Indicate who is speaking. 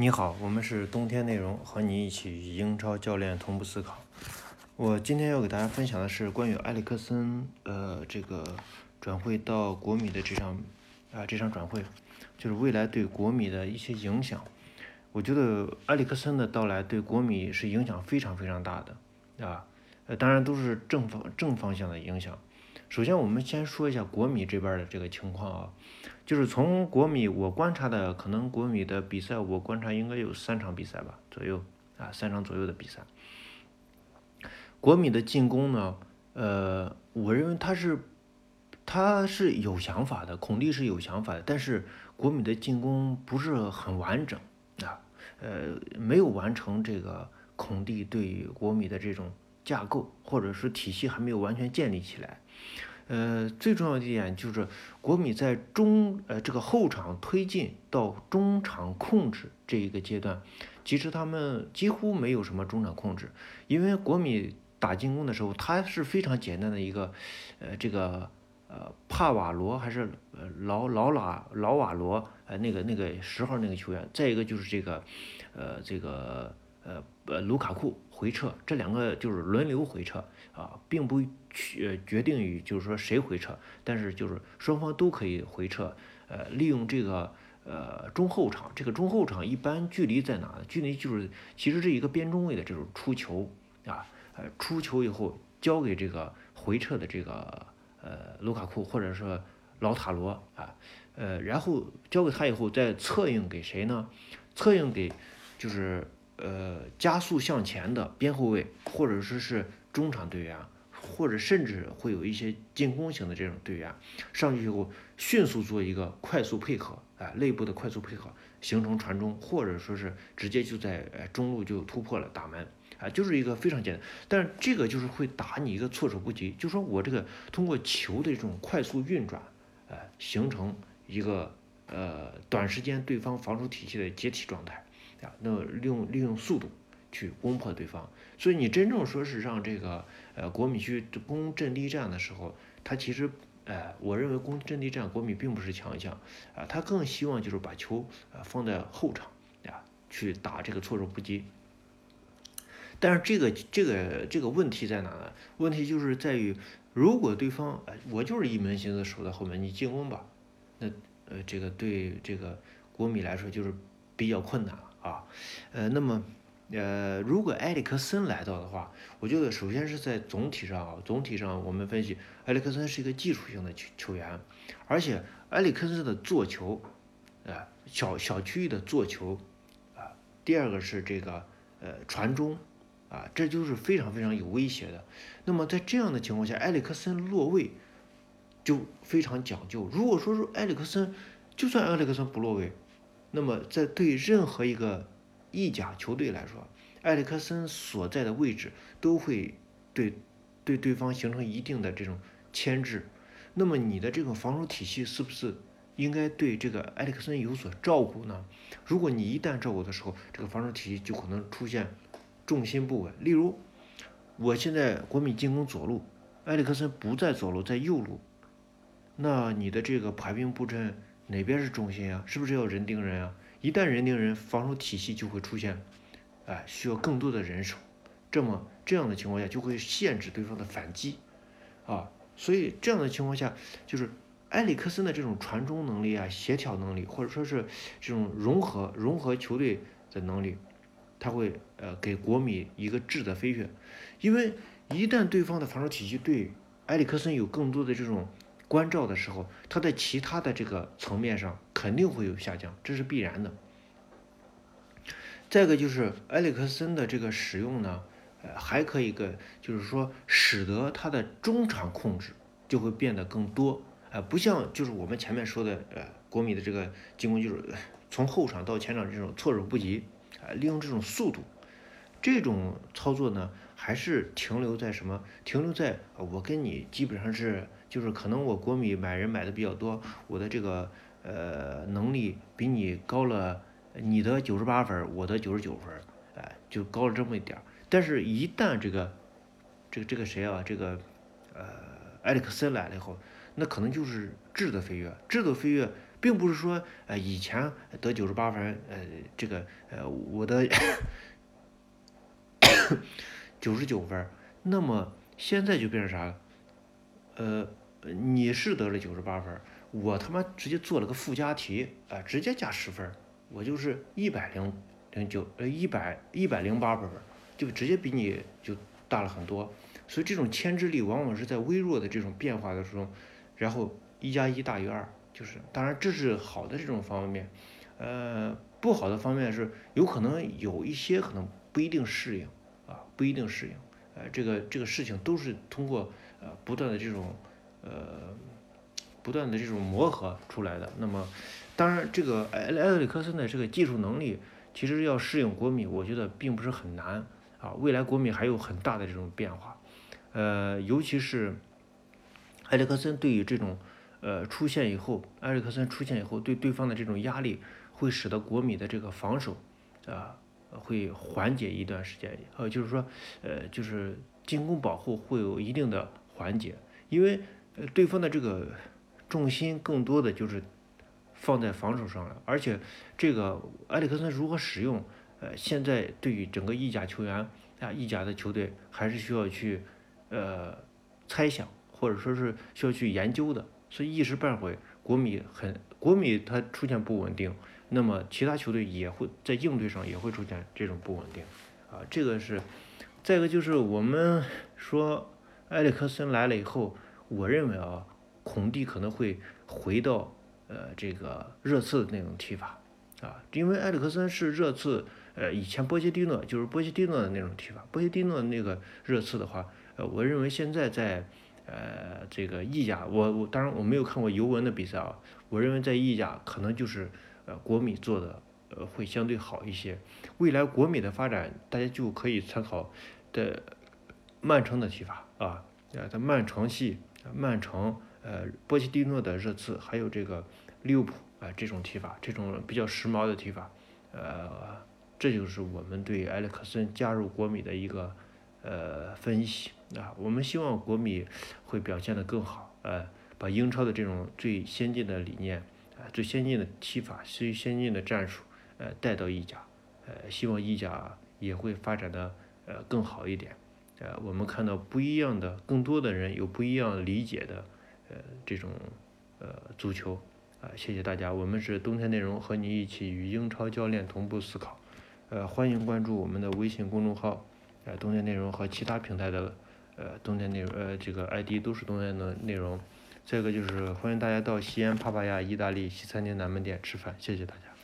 Speaker 1: 你好，我们是冬天内容，和你一起与英超教练同步思考。我今天要给大家分享的是关于埃里克森呃这个转会到国米的这场啊这场转会，就是未来对国米的一些影响。我觉得埃里克森的到来对国米是影响非常非常大的啊，呃当然都是正方正方向的影响。首先我们先说一下国米这边的这个情况啊。就是从国米我观察的，可能国米的比赛我观察应该有三场比赛吧左右啊，三场左右的比赛。国米的进攻呢，呃，我认为他是他是有想法的，孔蒂是有想法的，但是国米的进攻不是很完整啊，呃，没有完成这个孔蒂对于国米的这种架构或者是体系还没有完全建立起来。呃，最重要的一点就是国米在中呃这个后场推进到中场控制这一个阶段，其实他们几乎没有什么中场控制，因为国米打进攻的时候，他是非常简单的一个，呃这个呃帕瓦罗还是呃劳劳拉劳瓦罗呃那个那个十号那个球员，再一个就是这个，呃这个呃呃卢卡库回撤，这两个就是轮流回撤啊，并不。决决定于就是说谁回撤，但是就是双方都可以回撤，呃，利用这个呃中后场，这个中后场一般距离在哪？距离就是其实是一个边中位的这种出球啊，呃，出球以后交给这个回撤的这个呃卢卡库或者说老塔罗啊，呃，然后交给他以后再策应给谁呢？策应给就是呃加速向前的边后卫或者说是中场队员。或者甚至会有一些进攻型的这种队员上去以后，迅速做一个快速配合，啊，内部的快速配合形成传中，或者说是直接就在呃中路就突破了打门，啊，就是一个非常简单。但是这个就是会打你一个措手不及，就说我这个通过球的这种快速运转，呃，形成一个呃短时间对方防守体系的解体状态，啊，那利用利用速度。去攻破对方，所以你真正说是让这个呃国米去攻阵地战的时候，他其实呃我认为攻阵地战国米并不是强项啊，他更希望就是把球呃放在后场啊去打这个措手不及。但是这个这个这个问题在哪呢？问题就是在于如果对方呃我就是一门心思守在后面，你进攻吧，那呃这个对这个国米来说就是比较困难了啊，呃那么。呃，如果埃里克森来到的话，我觉得首先是在总体上啊，总体上我们分析，埃里克森是一个技术性的球球员，而且埃里克森的做球，啊，小小区域的做球，啊，第二个是这个呃传中，啊，这就是非常非常有威胁的。那么在这样的情况下，埃里克森落位就非常讲究。如果说是埃里克森，就算埃里克森不落位，那么在对任何一个意甲球队来说，埃里克森所在的位置都会对对对方形成一定的这种牵制。那么你的这个防守体系是不是应该对这个埃里克森有所照顾呢？如果你一旦照顾的时候，这个防守体系就可能出现重心不稳。例如，我现在国米进攻左路，埃里克森不在左路，在右路，那你的这个排兵布阵哪边是中心啊？是不是要人盯人啊？一旦人盯人，防守体系就会出现，哎，需要更多的人手，这么这样的情况下就会限制对方的反击，啊，所以这样的情况下，就是埃里克森的这种传中能力啊、协调能力，或者说是这种融合融合球队的能力，他会呃给国米一个质的飞跃，因为一旦对方的防守体系对埃里克森有更多的这种。关照的时候，他在其他的这个层面上肯定会有下降，这是必然的。再一个就是埃里克森的这个使用呢，呃，还可以个就是说，使得他的中场控制就会变得更多，呃，不像就是我们前面说的，呃，国米的这个进攻就是从后场到前场这种措手不及，啊，利用这种速度，这种操作呢，还是停留在什么？停留在我跟你基本上是。就是可能我国米买人买的比较多，我的这个呃能力比你高了，你得九十八分，我得九十九分，哎，就高了这么一点儿。但是，一旦这个这个这个谁啊，这个呃埃里克森来了以后，那可能就是质的飞跃，质的飞跃并不是说呃以前得九十八分，呃这个呃我的 九十九分，那么现在就变成啥了？呃，你是得了九十八分，我他妈直接做了个附加题，啊，直接加十分，我就是一百零零九呃一百一百零八分，就直接比你就大了很多。所以这种牵制力往往是在微弱的这种变化的时候，然后一加一大于二，就是当然这是好的这种方面，呃，不好的方面是有可能有一些可能不一定适应啊，不一定适应，呃，这个这个事情都是通过呃不断的这种呃不断的这种磨合出来的。那么当然这个埃埃里克森的这个技术能力其实要适应国米，我觉得并不是很难啊，未来国米还有很大的这种变化。呃，尤其是埃里克森对于这种呃出现以后，埃里克森出现以后，对对方的这种压力，会使得国米的这个防守啊会缓解一段时间。呃，就是说，呃，就是进攻保护会有一定的缓解，因为呃对方的这个重心更多的就是放在防守上了，而且这个埃里克森如何使用，呃，现在对于整个意甲球员啊，意甲的球队还是需要去。呃，猜想或者说是需要去研究的，所以一时半会国米很国米它出现不稳定，那么其他球队也会在应对上也会出现这种不稳定，啊，这个是，再一个就是我们说埃里克森来了以后，我认为啊，孔蒂可能会回到呃这个热刺的那种踢法，啊，因为埃里克森是热刺呃以前波切蒂诺就是波切蒂诺的那种踢法，波切蒂诺那个热刺的话。呃，我认为现在在，呃，这个意甲，我我当然我没有看过尤文的比赛啊，我认为在意甲可能就是呃国米做的呃会相对好一些。未来国米的发展，大家就可以参考的曼城的踢法啊，呃，在曼城系，曼城呃波切蒂诺的热刺，还有这个利物浦啊这种踢法，这种比较时髦的踢法，呃，这就是我们对埃里克森加入国米的一个呃分析。啊，我们希望国米会表现得更好，呃，把英超的这种最先进的理念，呃，最先进的踢法，最先进的战术，呃，带到意甲，呃，希望意甲也会发展的呃更好一点，呃，我们看到不一样的，更多的人有不一样理解的，呃，这种呃足球，啊，谢谢大家，我们是冬天内容，和你一起与英超教练同步思考，呃，欢迎关注我们的微信公众号，呃，冬天内容和其他平台的。呃，冬天内容，呃，这个 ID 都是冬天的内容。再一个就是欢迎大家到西安帕帕亚意大利西餐厅南门店吃饭，谢谢大家。